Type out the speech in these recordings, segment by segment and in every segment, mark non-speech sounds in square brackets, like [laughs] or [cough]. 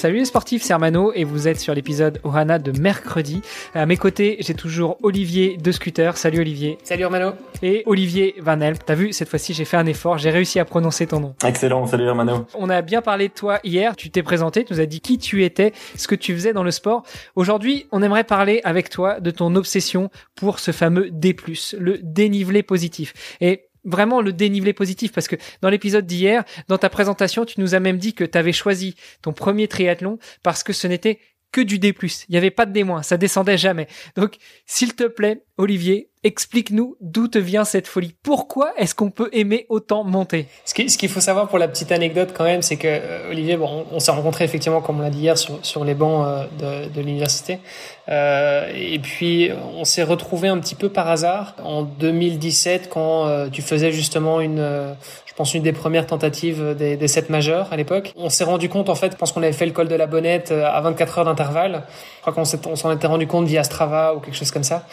Salut les sportifs, c'est Armano et vous êtes sur l'épisode Ohana de mercredi. À mes côtés, j'ai toujours Olivier de Scooter. Salut Olivier. Salut Armano. Et Olivier Van Elp. T'as vu, cette fois-ci, j'ai fait un effort, j'ai réussi à prononcer ton nom. Excellent, salut Armano. On a bien parlé de toi hier, tu t'es présenté, tu nous as dit qui tu étais, ce que tu faisais dans le sport. Aujourd'hui, on aimerait parler avec toi de ton obsession pour ce fameux D+, le dénivelé positif. Et vraiment le dénivelé positif parce que dans l'épisode d'hier, dans ta présentation, tu nous as même dit que tu avais choisi ton premier triathlon parce que ce n'était que du D+. Il n'y avait pas de D-, ça descendait jamais. Donc, s'il te plaît, Olivier, explique-nous d'où te vient cette folie. Pourquoi est-ce qu'on peut aimer autant monter? Ce qu'il faut savoir pour la petite anecdote quand même, c'est que euh, Olivier, bon, on, s'est rencontré effectivement, comme on l'a dit hier, sur, les bancs euh, de, l'université. Euh, et puis, on s'est retrouvé un petit peu par hasard en 2017 quand tu faisais justement une, je pense, une des premières tentatives des, des sept majeurs à l'époque. On s'est rendu compte, en fait, je pense qu'on avait fait le col de la Bonnette à 24 heures d'intervalle. Je crois qu'on s'en était rendu compte via Strava ou quelque chose comme ça.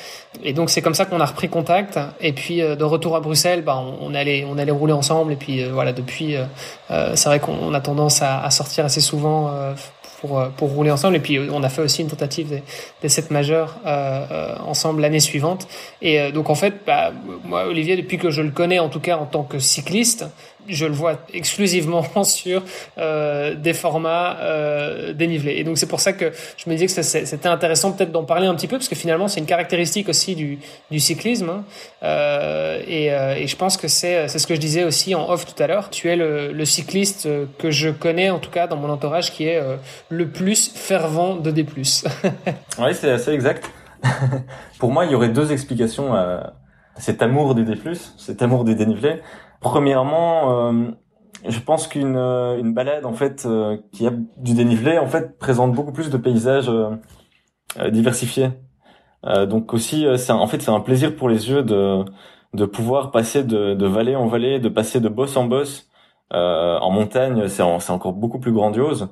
Et donc c'est comme ça qu'on a repris contact. Et puis euh, de retour à Bruxelles, bah, on, allait on allait rouler ensemble. Et puis euh, voilà, depuis, euh, c'est vrai qu'on a tendance à, sortir assez souvent pour, pour rouler ensemble. Et puis on a fait aussi une tentative des, des sept majeurs ensemble l'année suivante. Et donc en fait, bah, moi Olivier, depuis que je le connais, en tout cas en tant que cycliste, je le vois exclusivement [laughs] sur euh, des formats euh, dénivelés. Et donc c'est pour ça que je me disais que c'était intéressant peut-être d'en parler un petit peu, parce que finalement c'est une caractéristique aussi du, du cyclisme. Hein. Euh, et, je pense que c'est ce que je disais aussi en off tout à l'heure. Tu es le, cycliste que je connais, en tout cas dans mon entourage, qui est le plus fervent de D+. [laughs] oui, c'est assez exact. [laughs] pour moi, il y aurait deux explications à cet amour des D+, cet amour des dénivelés. Premièrement, euh, je pense qu'une euh, une balade en fait euh, qui a du dénivelé en fait présente beaucoup plus de paysages diversifiés. donc aussi, c'est en fait c'est un plaisir pour les yeux de de pouvoir passer de, de vallée en vallée, de passer de boss en boss. en montagne, c'est encore beaucoup plus grandiose.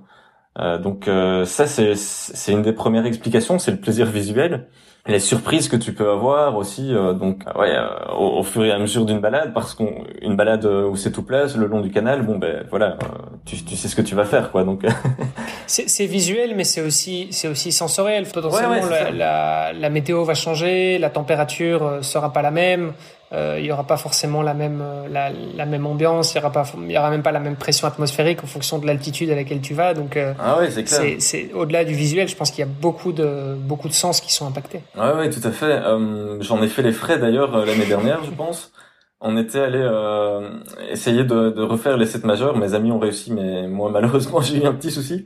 donc ça c'est une des premières explications, c'est le plaisir visuel les surprises que tu peux avoir aussi euh, donc euh, ouais euh, au, fur et à mesure d'une balade parce qu'une balade où c'est tout place le long du canal bon ben voilà tu, tu sais ce que tu vas faire quoi donc. [laughs] C'est visuel mais c'est aussi c'est aussi sensoriel. Potentiellement la, la, la, météo va changer la température sera pas la même. euh, il y aura pas forcément la même euh, la, la, même ambiance, il y aura pas il y aura même pas la même pression atmosphérique en fonction de l'altitude à laquelle tu vas. Donc euh, ah ouais, c'est clair. C'est au-delà du visuel, je pense qu'il y a beaucoup de beaucoup de sens qui sont impactés. Ouais ouais, tout à fait. Euh, j'en ai fait les frais d'ailleurs euh, l'année dernière, je pense. On était allé essayer de, de, refaire les 7 majeurs. Mes amis ont réussi, mais moi malheureusement [laughs] j'ai eu un petit souci.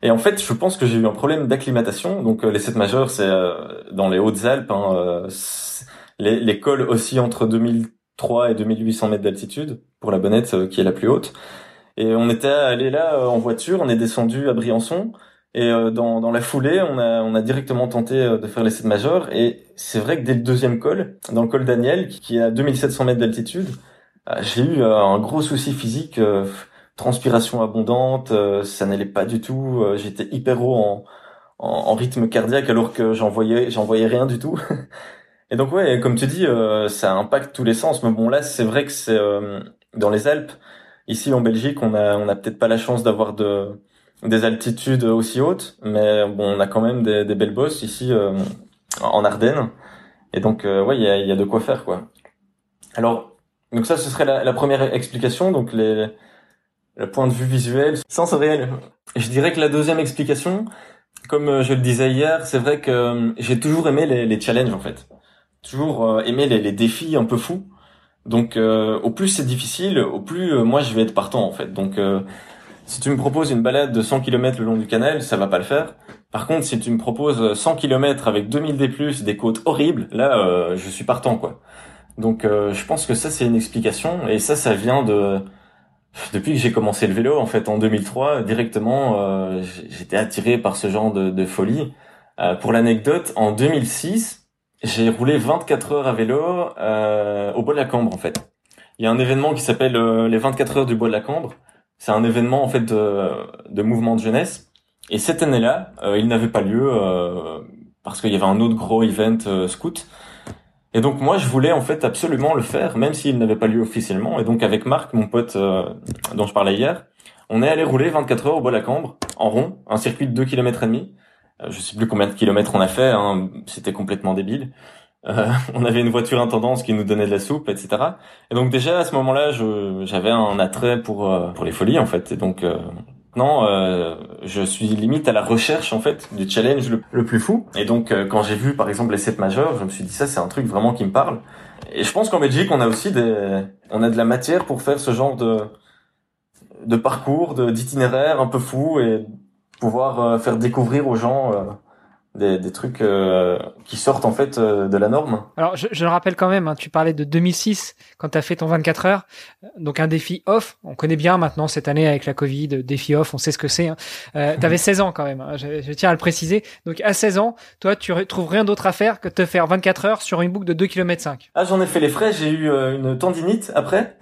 Et en fait, je pense que j'ai eu un problème d'acclimatation. Donc les 7 majeurs, c'est dans les Hautes-Alpes. Hein, les, cols aussi entre 2003 et 2800 mètres d'altitude pour la bonnette euh, qui est la plus haute. Et on était allé là euh, en voiture, on est descendu à Briançon. Et euh, dans, dans la foulée, on a, on a directement tenté de faire les 7 majeurs. Et c'est vrai que dès le deuxième col, dans le col Daniel, qui est à 2700 mètres d'altitude, j'ai eu un gros souci physique, transpiration abondante, ça n'allait pas du tout. J'étais hyper haut en, en, rythme cardiaque alors que j'en voyais, j'en voyais rien du tout. [laughs] Et donc ouais, comme tu dis, euh, ça impacte tous les sens. Mais bon là, c'est vrai que c'est euh, dans les Alpes. Ici en Belgique, on a on a peut-être pas la chance d'avoir de des altitudes aussi hautes, mais bon, on a quand même des, des belles bosses ici euh, en Ardennes. Et donc ouais, il y a, y a de quoi faire quoi. Alors donc ça, ce serait la, première explication. Donc les le point de vue visuel, sensoriel. Je dirais que la deuxième explication, comme je le disais hier, c'est vrai que j'ai toujours aimé les, les challenges en fait toujours euh, aimé les, les, défis un peu fous. Donc euh, au plus c'est difficile, au plus euh, moi je vais être partant en fait. Donc si tu me proposes une balade de 100 km le long du canal, ça va pas le faire. Par contre, si tu me proposes 100 km avec 2000 D+, des côtes horribles, là je suis partant quoi. Donc je pense que ça c'est une explication et ça ça vient de depuis que j'ai commencé le vélo en fait en 2003 directement j'étais attiré par ce genre de, de folie Euh, pour l'anecdote, en 2006, j'ai roulé 24 heures à vélo euh, au bois de la Cambre en fait. Il y a un événement qui s'appelle euh, les 24 heures du bois de la Cambre. C'est un événement en fait de, de mouvement de jeunesse. Et cette année-là, il n'avait pas lieu parce qu'il y avait un autre gros event scout. Et donc moi, je voulais en fait absolument le faire, même s'il n'avait pas lieu officiellement. Et donc avec Marc, mon pote dont je parlais hier, on est allé rouler 24 heures au bois de la Cambre en rond, un circuit de 2 km et demi. Euh, je sais plus combien de kilomètres on a fait, hein, c'était complètement débile. Euh, [laughs] on avait une voiture intendance qui nous donnait de la soupe, etc. Et donc déjà à ce moment-là, j'avais un attrait pour euh, pour les folies en fait. Et donc euh, non, euh, je suis limite à la recherche en fait du challenge le, plus fou. Et donc quand j'ai vu par exemple les 7 majeurs, je me suis dit ça c'est un truc vraiment qui me parle. Et je pense qu'en Belgique on a aussi des, on a de la matière pour faire ce genre de de parcours, d'itinéraire un peu fou et pouvoir euh, faire découvrir aux gens euh, des, des trucs euh, qui sortent en fait de la norme. Alors je, je le rappelle quand même, hein, tu parlais de 2006 quand tu as fait ton 24 heures, donc un défi off. On connaît bien maintenant cette année avec la Covid, défi off, on sait ce que c'est. Hein. Euh, tu avais 16 ans quand même, hein, je, je, tiens à le préciser. Donc à 16 ans, toi tu trouves rien d'autre à faire que de te faire 24 heures sur une boucle de 2 km 5. Ah j'en ai fait les frais, j'ai eu une tendinite après.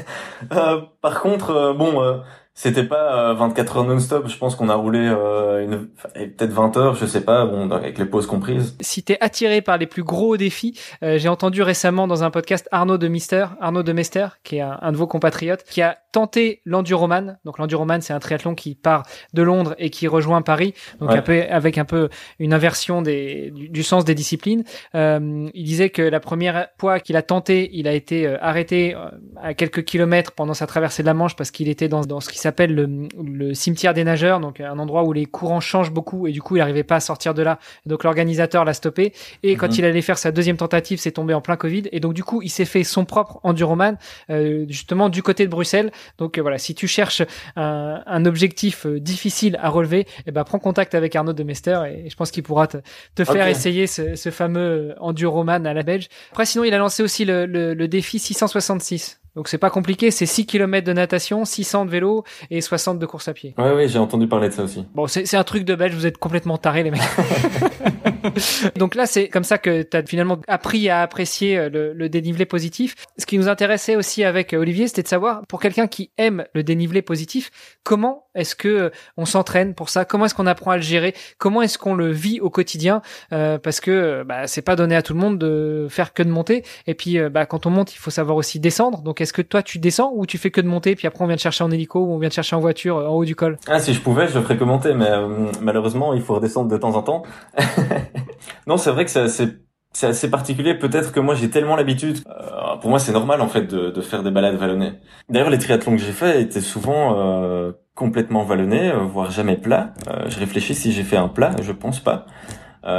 [laughs] euh, par contre, bon c'était pas 24 euh, heures non-stop. Je pense qu'on a roulé euh, une... peut-être 20 heures, je sais pas, bon, avec les pauses comprises. Si t'es attiré par les plus gros défis, euh, j'ai entendu récemment dans un podcast Arnaud de Mister, Arnaud de Mester, qui est un, de vos compatriotes, qui a tenté l'enduroman. Donc l'enduroman, c'est un triathlon qui part de Londres et qui rejoint Paris. Donc un peu avec un peu une inversion des, du, sens des disciplines. il disait que la première fois qu'il a tenté, il a été arrêté à quelques kilomètres pendant sa traversée de la Manche parce qu'il était dans, dans ce qui s'appelle le, cimetière des nageurs, donc un endroit où les courants changent beaucoup et du coup il n'arrivait pas à sortir de là. Donc l'organisateur l'a stoppé et quand mhm. il allait faire sa deuxième tentative, c'est tombé en plein Covid et donc du coup il s'est fait son propre enduroman euh, justement du côté de Bruxelles. Donc euh, voilà, si tu cherches un, objectif euh, difficile à relever, eh ben prends contact avec Arnaud de Mester et je pense qu'il pourra te, faire essayer ce, fameux enduroman à la Belge. Après sinon il a lancé aussi le, le défi 666. Donc c'est pas compliqué, c'est 6 km de natation, 600 de vélo et 60 de course à pied. Ouais oui, j'ai entendu parler de ça aussi. Bon, c'est un truc de belge, vous êtes complètement tarés les mecs. [laughs] Donc là, c'est comme ça que tu as finalement appris à apprécier euh, le, le, dénivelé positif. Ce qui nous intéressait aussi avec Olivier, c'était de savoir pour quelqu'un qui aime le dénivelé positif, comment est-ce que euh, on s'entraîne pour ça? Comment est-ce qu'on apprend à le gérer? Comment est-ce qu'on le vit au quotidien? Euh, Parce que bah, c'est pas donné à tout le monde de faire que de monter. Et puis bah, quand on monte, il faut savoir aussi descendre. Donc est-ce que toi tu descends ou tu fais que de monter puis après on vient te chercher en hélico ou on vient te chercher en voiture en haut du col? Ah si je pouvais, je ferais que monter, mais malheureusement il faut redescendre de temps en temps. [laughs] non, c'est vrai que c'est c'est assez particulier. Peut-être que moi j'ai tellement l'habitude. Euh, pour moi, c'est normal en fait de, de, faire des balades vallonnées. D'ailleurs, les triathlons que j'ai faits étaient souvent euh, complètement vallonnés, euh, voire jamais plats. Euh, je réfléchis si j'ai fait un plat, je pense pas.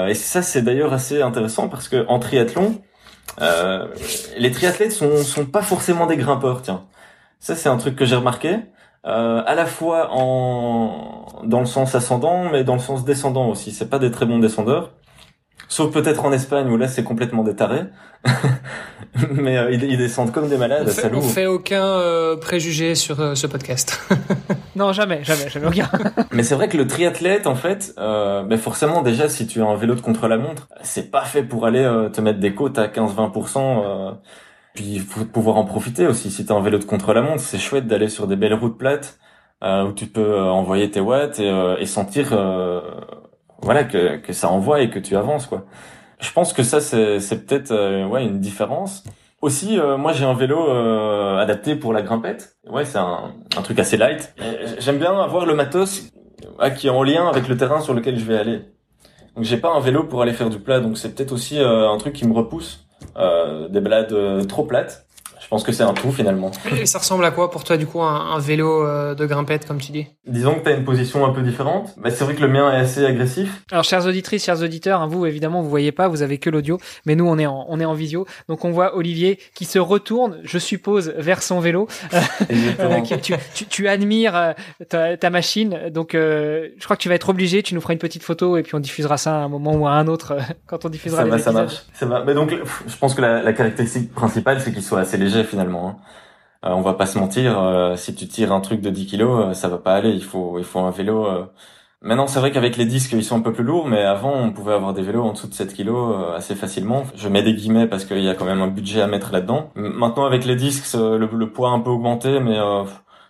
et ça, c'est d'ailleurs assez intéressant parce que en triathlon, les triathlètes sont sont pas forcément des grimpeurs. Tiens, ça c'est un truc que j'ai remarqué. à la fois en dans le sens ascendant, mais dans le sens descendant aussi. C'est pas des très bons descendeurs. Sauf peut-être en Espagne où là c'est complètement détaré. [laughs] Mais euh, ils, descendent comme des malades. On fait, on fait aucun euh, préjugé sur euh, ce podcast. [laughs] non, jamais, jamais, jamais aucun. [laughs] Mais c'est vrai que le triathlète, en fait, ben forcément déjà si tu as un vélo de contre-la-montre, c'est pas fait pour aller te mettre des côtes à 15-20%. puis il faut pouvoir en profiter aussi. Si tu as un vélo de contre-la-montre, c'est chouette d'aller sur des belles routes plates où tu peux envoyer tes watts et, et sentir voilà que, que ça envoie et que tu avances quoi. Je pense que ça c'est c'est peut-être euh, ouais une différence. Aussi, euh, moi j'ai un vélo euh, adapté pour la grimpette. Ouais, c'est un, un truc assez light. J'aime bien avoir le matos qui est en lien avec le terrain sur lequel je vais aller. Donc j'ai pas un vélo pour aller faire du plat, donc c'est peut-être aussi un truc qui me repousse. des balades trop plates. Je pense que c'est un tout finalement. Et ça ressemble à quoi pour toi du coup un, vélo euh, de grimpette comme tu dis? Disons que tu as une position un peu différente. Mais c'est vrai que le mien est assez agressif. Alors chères auditrices, chers auditeurs, hein, vous évidemment vous voyez pas, vous avez que l'audio, mais nous on est en on est en visio. Donc on voit Olivier qui se retourne, je suppose, vers son vélo. [laughs] Euh, [laughs] tu, tu, tu, admires euh, ta, ta, machine. Donc je crois que tu vas être obligé, tu nous feras une petite photo et puis on diffusera ça à un moment ou à un autre [laughs] quand on diffusera ça va, Ça marche. Ça va. Mais donc je pense que la, la caractéristique principale c'est qu'il soit assez léger finalement. Hein. Euh, on va pas se mentir, euh, si tu tires un truc de 10 kilos, euh, ça va pas aller. Il faut, il faut un vélo Maintenant, c'est vrai qu'avec les disques, ils sont un peu plus lourds, mais avant, on pouvait avoir des vélos en dessous de 7 kilos euh, assez facilement. Je mets des guillemets parce qu'il y a quand même un budget à mettre là-dedans. Maintenant, avec les disques, le, le poids a un peu augmenté, mais euh,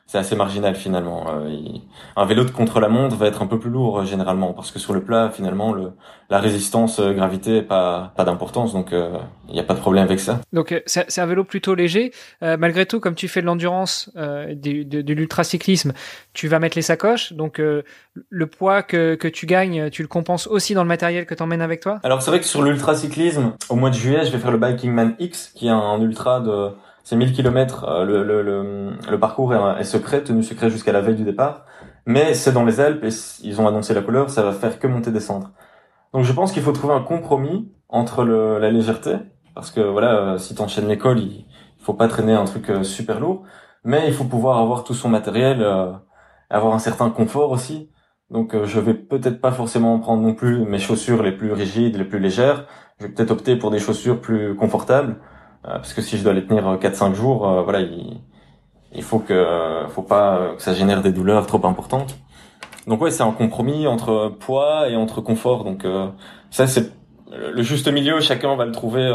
c'est assez marginal finalement. Euh, un vélo de contre-la-montre va être un peu plus lourd euh, généralement parce que sur le plat finalement le, la résistance euh, gravité pas pas d'importance donc il n'y a pas de problème avec ça. Donc c'est un vélo plutôt léger. malgré tout, comme tu fais de l'endurance, de, de, de l'ultracyclisme, tu vas mettre les sacoches. Donc le poids que, que tu gagnes, tu le compenses aussi dans le matériel que tu emmènes avec toi? Alors c'est vrai que sur l'ultracyclisme, au mois de juillet, je vais faire le Biking Man X qui est un ultra de c'est 1000 km, euh, le, le, le, le, parcours est, secret, tenu secret jusqu'à la veille du départ, mais c'est dans les Alpes et ils ont annoncé la couleur, ça va faire que monter descendre. Donc je pense qu'il faut trouver un compromis entre le, la légèreté, parce que voilà, euh, si t'enchaînes l'école, il faut pas traîner un truc euh, super lourd, mais il faut pouvoir avoir tout son matériel, avoir un certain confort aussi. Donc je vais peut-être pas forcément prendre non plus mes chaussures les plus rigides, les plus légères. Je vais peut-être opter pour des chaussures plus confortables euh, parce que si je dois les tenir 4-5 euh, jours, euh, voilà, il, il faut que, faut pas que ça génère des douleurs trop importantes. Donc ouais, c'est un compromis entre poids et entre confort. Donc ça, c'est le juste milieu. Chacun va le trouver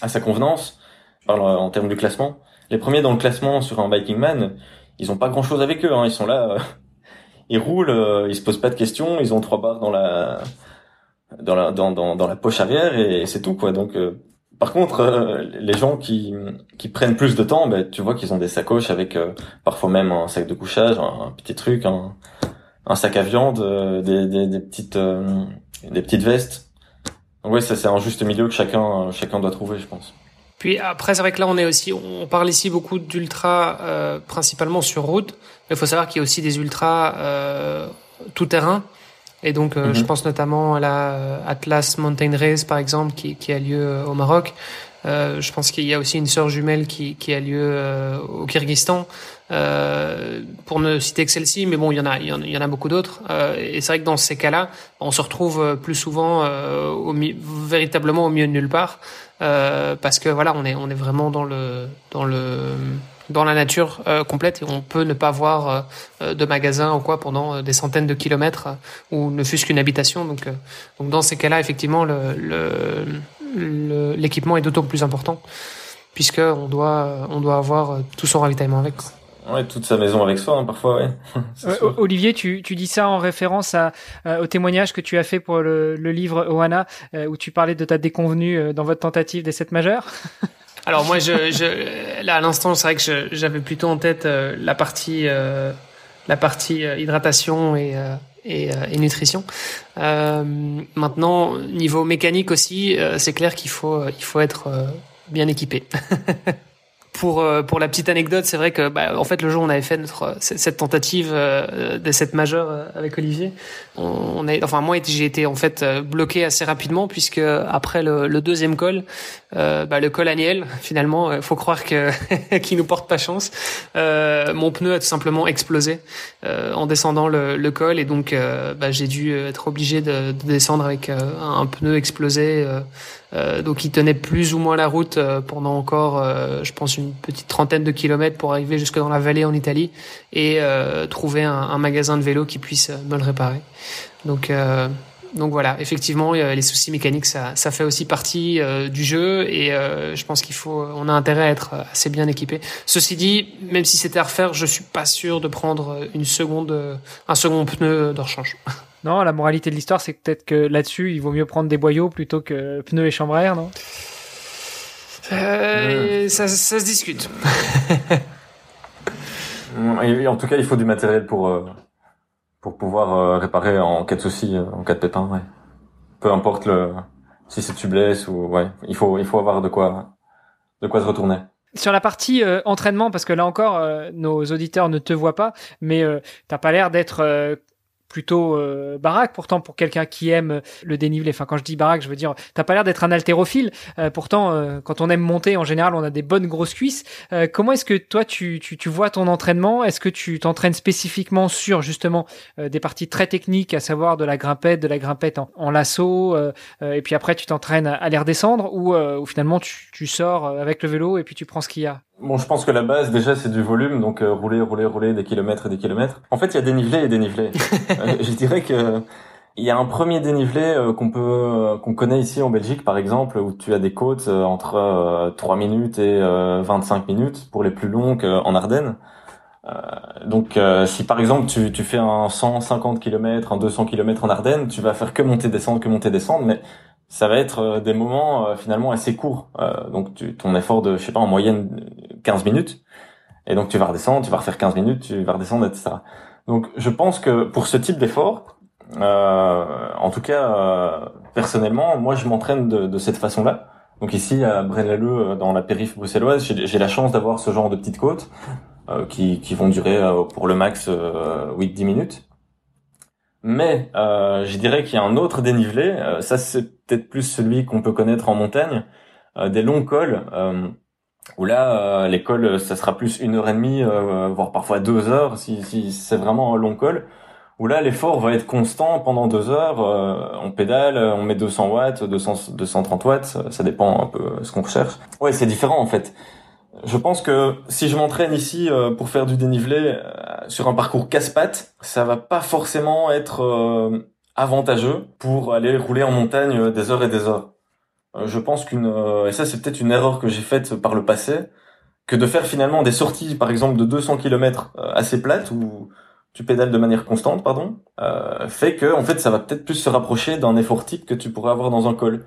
à sa convenance. en termes de classement. Les premiers dans le classement sur un Biking Man, ils ont pas grand chose avec eux. Hein. Ils sont là, ils roulent, ils se posent pas de questions. Ils ont trois barres dans la dans la dans, dans, dans la poche arrière et c'est tout quoi. Donc par contre, euh, les gens qui, qui prennent plus de temps, ben, tu vois qu'ils ont des sacoches avec euh, parfois même un sac de couchage, un, petit truc, un, un, sac à viande, euh, des, des, des, petites des petites vestes. Donc ouais, ça c'est un juste milieu que chacun chacun doit trouver, je pense. Puis après, c'est vrai que là, on est aussi, on parle ici beaucoup d'ultra, principalement sur route. Mais il faut savoir qu'il y a aussi des ultras tout terrain. Et donc, euh, je mhm. pense notamment à la euh, Atlas Mountain Race, par exemple, qui, qui a lieu euh, au Maroc. Euh, je pense qu'il y a aussi une sœur jumelle qui, qui a lieu au Kyrgyzstan. Euh, pour ne citer que celle-ci, mais bon, il y en a, il y en a beaucoup d'autres. Euh, et c'est vrai que dans ces cas-là, on se retrouve plus souvent au véritablement au milieu de nulle part, parce que voilà, on est, on est vraiment dans le, dans le dans la nature euh, complète et on peut ne pas voir euh, de magasin ou quoi pendant euh, des centaines de kilomètres ou ne fût-ce qu'une habitation. Donc, donc dans ces cas-là, effectivement, le, l'équipement est d'autant plus important puisque on doit on doit avoir tout son ravitaillement avec. Ouais, toute sa maison avec soi, hein, parfois, ouais. [laughs] Olivier, tu, tu dis ça en référence à, au témoignage que tu as fait pour le, le livre Oana, où tu parlais de ta déconvenue dans votre tentative des sept majeurs. [laughs] Alors moi, je, je là à l'instant, c'est vrai que j'avais plutôt en tête euh, la partie euh, la partie euh, hydratation et et, et, nutrition. maintenant, niveau mécanique aussi, c'est clair qu'il faut il faut être bien équipé. [laughs] pour euh, pour la petite anecdote, c'est vrai que bah, en fait le jour où on avait fait notre cette tentative euh, de cette majeure euh, avec Olivier, on, a enfin moi j'ai été en fait bloqué assez rapidement puisque après le, le deuxième col, bah, le col Aniel [laughs] finalement, faut croire que [laughs] qui nous porte pas chance. mon pneu a tout simplement explosé en descendant le, le, col et donc bah, j'ai dû être obligé de, de descendre avec un pneu explosé euh, donc il tenait plus ou moins la route euh, pendant encore, euh, je pense, une petite trentaine de kilomètres pour arriver jusque dans la vallée en Italie et trouver un, magasin de vélo qui puisse me le réparer. Donc donc voilà, effectivement, les soucis mécaniques, ça, ça fait aussi partie du jeu et je pense qu'il faut, on a intérêt à être assez bien équipé. Ceci dit, même si c'était à refaire, je suis pas sûr de prendre une seconde, un second pneu de rechange. [laughs] Non, la moralité de l'histoire, c'est peut-être que là-dessus, il vaut mieux prendre des boyaux plutôt que pneus et chambre à air, non? Euh, ça, ça, se discute. [laughs] en tout cas, il faut du matériel pour euh, pour pouvoir euh, réparer en cas de souci, euh, en cas de pépin. Ouais. Peu importe le si c'est tubeless ou ouais, il faut il faut avoir de quoi de quoi se retourner sur la partie entraînement, parce que là encore, nos auditeurs ne te voient pas, mais euh, t'as pas l'air d'être plutôt euh, baraque pourtant pour quelqu'un qui aime le dénivelé. Enfin quand je dis baraque, je veux dire t'as pas l'air d'être un haltérophile. Euh, pourtant euh, quand on aime monter en général, on a des bonnes grosses cuisses. comment est-ce que toi tu, tu, tu vois ton entraînement? Est-ce que tu t'entraînes spécifiquement sur justement des parties très techniques, à savoir de la grimpette, de la grimpette en, en lasso, et puis après tu t'entraînes à, à les redescendre ou, ou finalement tu, tu sors avec le vélo et puis tu prends ce qu'il y a? Bon, je pense que la base déjà c'est du volume, donc euh, rouler, rouler, rouler des kilomètres et des kilomètres. En fait, il y a dénivelé et dénivelé. [laughs] Euh, je dirais que il y a un premier dénivelé euh, qu'on peut qu'on connaît ici en Belgique par exemple où tu as des côtes entre 3 minutes et 25 minutes pour les plus longues en Ardennes. donc si par exemple tu, tu fais un 150 km, un 200 km en Ardennes, tu vas faire que monter descendre, que monter descendre mais ça va être euh, des moments euh, finalement assez courts. Euh, donc ton effort de, je sais pas, en moyenne 15 minutes. Et donc tu vas redescendre, tu vas refaire 15 minutes, tu vas redescendre, etc. Donc je pense que pour ce type d'effort, en tout cas personnellement, moi je m'entraîne de, cette façon-là. Donc ici à Braine-l'Alleud, dans la périphérie bruxelloise, j'ai la chance d'avoir ce genre de petites côtes qui, qui vont durer pour le max 8-10 minutes. Mais euh, je dirais qu'il y a un autre dénivelé. Euh, ça, c'est peut-être plus celui qu'on peut connaître en montagne, euh, des longs cols. Euh, où là, les cols, ça sera plus une heure et demie, voire parfois deux heures, si, si c'est vraiment un long col. Où là, l'effort va être constant pendant deux heures. on pédale, on met 200 watts, 200, 230 watts, ça dépend un peu ce qu'on recherche. Ouais, c'est différent en fait. Je pense que si je m'entraîne ici euh, pour faire du dénivelé euh, sur un parcours casse-pattes, ça va pas forcément être euh, avantageux pour aller rouler en montagne des heures et des heures. je pense qu'une et ça c'est peut-être une erreur que j'ai faite par le passé que de faire finalement des sorties par exemple de 200 km assez plates où tu pédales de manière constante pardon fait que en fait ça va peut-être plus se rapprocher d'un effort type que tu pourrais avoir dans un col.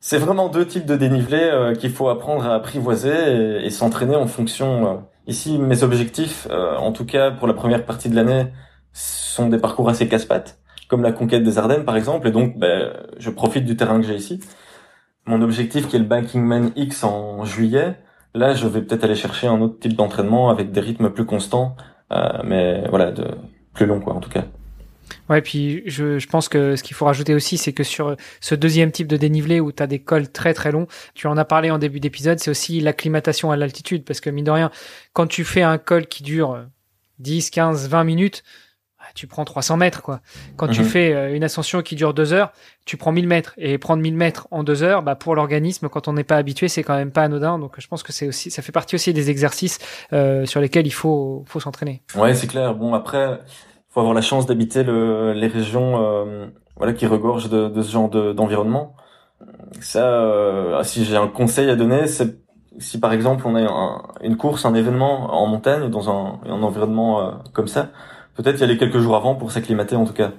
C'est vraiment deux types de dénivelé euh, qu'il faut apprendre à apprivoiser et, s'entraîner en fonction. Euh. Ici, mes objectifs, euh, en tout cas pour la première partie de l'année, sont des parcours assez casse-pattes, comme la conquête des Ardennes par exemple, et donc ben, je profite du terrain que j'ai ici. Mon objectif qui est le Banking Man X en juillet, là je vais peut-être aller chercher un autre type d'entraînement avec des rythmes plus constants, mais voilà, de plus long quoi en tout cas. Ouais, puis je, je pense que ce qu'il faut rajouter aussi, c'est que sur ce deuxième type de dénivelé où tu as des cols très très longs, tu en as parlé en début d'épisode, c'est aussi l'acclimatation à l'altitude. Parce que mine de rien, quand tu fais un col qui dure 10, 15, 20 minutes, bah, tu prends 300 mètres. quoi. Quand tu mhm. fais euh, une ascension qui dure deux heures, tu prends 1000 mètres. Et prendre 1000 mètres en deux heures, bah, pour l'organisme, quand on n'est pas habitué, c'est quand même pas anodin. Donc je pense que c'est aussi, ça fait partie aussi des exercices euh, sur lesquels il faut, faut s'entraîner. Ouais, c'est clair. Bon, après faut avoir la chance d'habiter le, les régions euh, voilà qui regorgent de, de ce genre d'environnement. ça, euh, si j'ai un conseil à donner, c'est si par exemple on a une course, un événement en montagne dans un, un environnement euh, comme ça, peut-être y aller quelques jours avant pour s'acclimater en tout cas.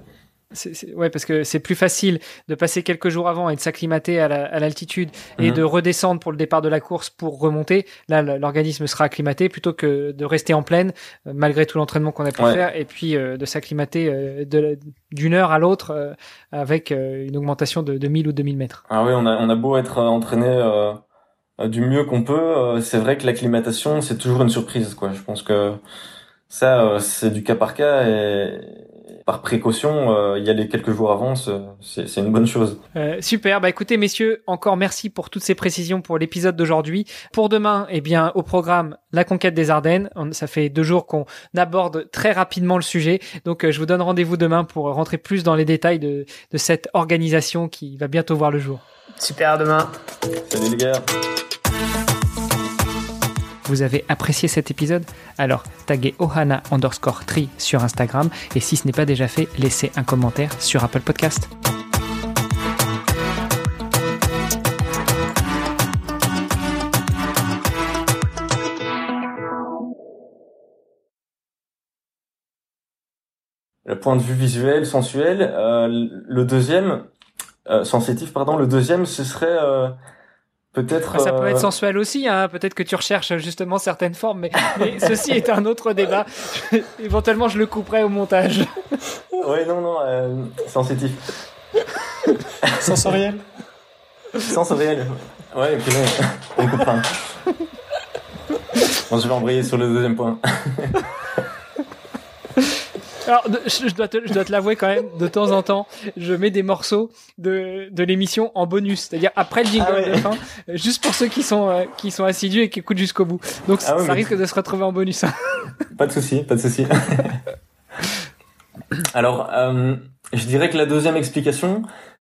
C'est, ouais, parce que c'est plus facile de passer quelques jours avant et de s'acclimater à, l'altitude et mhm. de redescendre pour le départ de la course pour remonter. Là, l'organisme sera acclimaté plutôt que de rester en pleine euh, malgré tout l'entraînement qu'on a pu faire et puis euh, de s'acclimater euh, d'une heure à l'autre avec une augmentation de, de 1000 ou 2000 mètres. Ah oui, on a, on a beau être entraîné du mieux qu'on peut, c'est vrai que l'acclimatation c'est toujours une surprise. Quoi. Je pense que ça c'est du cas par cas et par précaution, euh, y aller quelques jours avant, c'est une bonne chose. Euh, super. Bah écoutez, messieurs, encore merci pour toutes ces précisions pour l'épisode d'aujourd'hui. Pour demain, eh bien, au programme, la conquête des Ardennes. ça fait deux jours qu'on aborde très rapidement le sujet. Donc, euh, je vous donne rendez-vous demain pour rentrer plus dans les détails de, de cette organisation qui va bientôt voir le jour. Super, à demain. Salut les gars vous avez apprécié cet épisode, alors taguez ohana underscore tri sur Instagram et si ce n'est pas déjà fait, laissez un commentaire sur Apple Podcast. Le point de vue visuel, sensuel, euh, le deuxième, euh, sensitif, pardon, le deuxième, ce serait euh, Peut-être. Ça peut être euh, sensuel aussi, hein. Peut-être que tu recherches justement certaines formes, mais, [laughs] ceci est un autre débat. [laughs] Éventuellement, je le couperai au montage. [laughs] oui, non, non, euh, sensitif. Sensoriel. Sensoriel. Ouais, et puis là, on coupera. Bon, je vais embrayer sur le deuxième point. Alors, je dois te, je dois te l'avouer quand même, de temps en temps, je mets des morceaux de, de l'émission en bonus, c'est-à-dire après le jingle ah de fin, juste pour ceux qui sont, euh, qui sont assidus et qui écoutent jusqu'au bout. Donc, ah ça risque de se retrouver en bonus. Hein. pas de souci, pas de souci. [laughs] Alors, euh, je dirais que la deuxième explication,